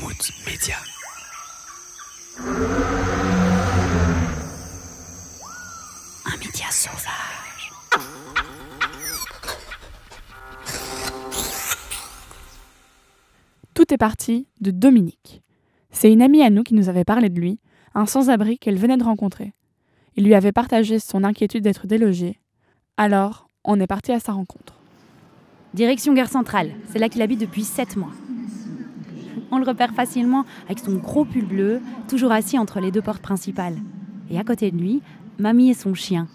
Mammouth. Un média sauvage. Tout est parti de Dominique. C'est une amie à nous qui nous avait parlé de lui, un sans-abri qu'elle venait de rencontrer. Il lui avait partagé son inquiétude d'être délogé. Alors, on est parti à sa rencontre. Direction Gare Centrale, c'est là qu'il habite depuis 7 mois. On le repère facilement avec son gros pull bleu, toujours assis entre les deux portes principales. Et à côté de lui, mamie et son chien.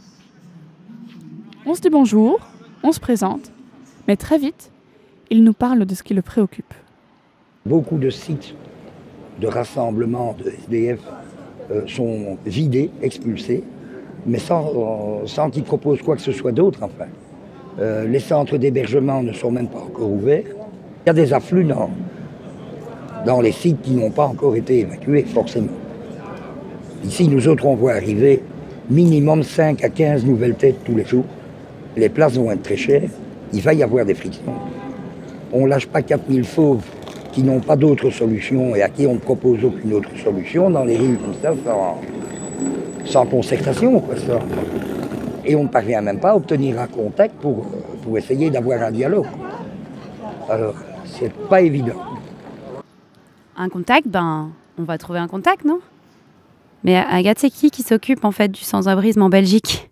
On se dit bonjour, on se présente, mais très vite, il nous parle de ce qui le préoccupe. Beaucoup de sites de rassemblement de SDF euh, sont vidés, expulsés, mais sans, sans qu'ils proposent quoi que ce soit d'autre, enfin. Euh, les centres d'hébergement ne sont même pas encore ouverts. Il y a des afflux dans, dans les sites qui n'ont pas encore été évacués, forcément. Ici, nous autres, on voit arriver minimum 5 à 15 nouvelles têtes tous les jours. Les places vont être très chères. Il va y avoir des frictions. On ne lâche pas 4000 fauves qui n'ont pas d'autre solution et à qui on ne propose aucune autre solution dans les rues comme ça, sans, sans concertation. Quoi, ça. Et on ne parvient même pas à obtenir un contact pour, pour essayer d'avoir un dialogue. Alors, c'est pas évident. Un contact, ben, on va trouver un contact, non? Mais Agathe, c'est qui qui s'occupe en fait du sans-abrisme en Belgique?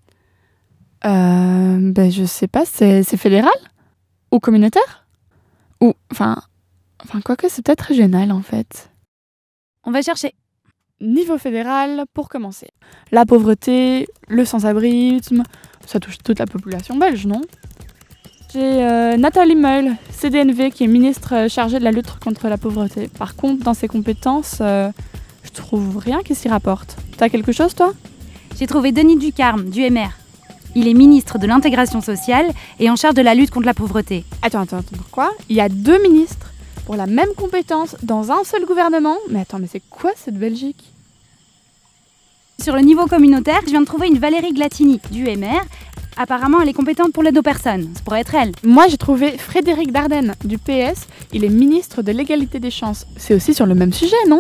Euh, ben je sais pas, c'est fédéral? Ou communautaire? Ou, enfin, enfin quoique c'est peut-être régional en fait. On va chercher. Niveau fédéral, pour commencer. La pauvreté, le sans-abrisme, ça touche toute la population belge, non? J'ai euh, Nathalie Meul, CDNV, qui est ministre euh, chargée de la lutte contre la pauvreté. Par contre, dans ses compétences, euh, je trouve rien qui s'y rapporte. T'as quelque chose, toi? J'ai trouvé Denis Ducarme, du MR. Il est ministre de l'intégration sociale et en charge de la lutte contre la pauvreté. Attends, attends, attends, pourquoi? Il y a deux ministres pour la même compétence dans un seul gouvernement? Mais attends, mais c'est quoi cette Belgique? Sur le niveau communautaire, je viens de trouver une Valérie Glatini, du MR. Apparemment, elle est compétente pour l'aide aux personnes. Ça pourrait être elle. Moi, j'ai trouvé Frédéric Dardenne, du PS. Il est ministre de l'égalité des chances. C'est aussi sur le même sujet, non?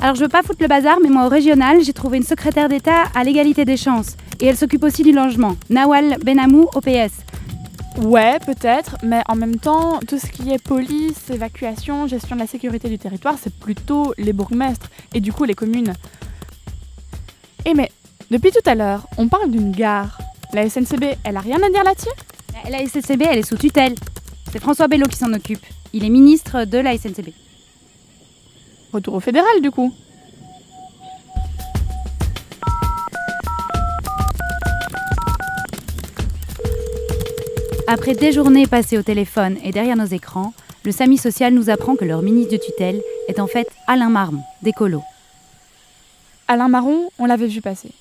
Alors, je veux pas foutre le bazar, mais moi, au régional, j'ai trouvé une secrétaire d'État à l'égalité des chances. Et elle s'occupe aussi du logement. Nawal Benamou, au PS. Ouais, peut-être, mais en même temps, tout ce qui est police, évacuation, gestion de la sécurité du territoire, c'est plutôt les bourgmestres et du coup les communes. Et mais, depuis tout à l'heure, on parle d'une gare. La SNCB, elle a rien à dire là-dessus? La SNCB, elle est sous tutelle. C'est François Bello qui s'en occupe. Il est ministre de la SNCB. Retour au fédéral du coup. Après des journées passées au téléphone et derrière nos écrans, le SAMI social nous apprend que leur ministre de tutelle est en fait Alain Marmon, d'écolo. Alain Marron, on l'avait vu passer.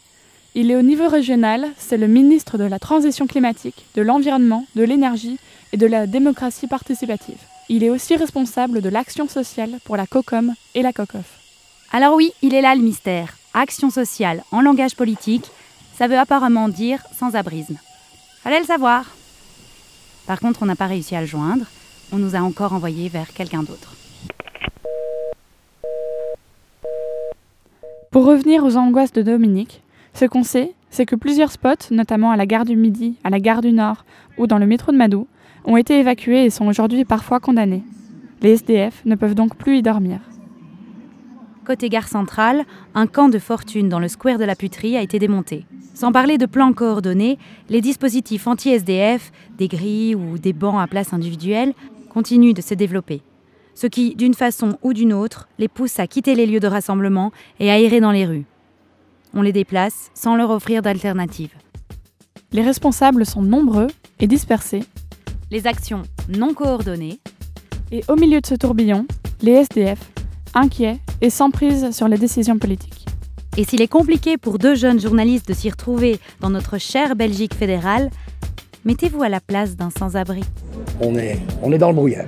Il est au niveau régional, c'est le ministre de la transition climatique, de l'environnement, de l'énergie et de la démocratie participative. Il est aussi responsable de l'action sociale pour la COCOM et la COCOF. Alors oui, il est là le mystère. Action sociale en langage politique, ça veut apparemment dire sans-abrisme. Fallait le savoir. Par contre, on n'a pas réussi à le joindre. On nous a encore envoyé vers quelqu'un d'autre. Pour revenir aux angoisses de Dominique, ce qu'on sait, c'est que plusieurs spots, notamment à la gare du Midi, à la gare du Nord ou dans le métro de Madou, ont été évacués et sont aujourd'hui parfois condamnés. Les SDF ne peuvent donc plus y dormir. Côté gare centrale, un camp de fortune dans le square de la Puterie a été démonté. Sans parler de plans coordonnés, les dispositifs anti-SDF, des grilles ou des bancs à place individuelle, continuent de se développer. Ce qui, d'une façon ou d'une autre, les pousse à quitter les lieux de rassemblement et à errer dans les rues. On les déplace sans leur offrir d'alternative. Les responsables sont nombreux et dispersés, Les actions non coordonnées, et au milieu de ce tourbillon, les SDF, inquiets et sans prise sur les décisions politiques. Et s'il est compliqué pour deux jeunes journalistes de s'y retrouver dans notre chère Belgique fédérale, mettez-vous à la place d'un sans-abri. On est, on est dans le brouillard.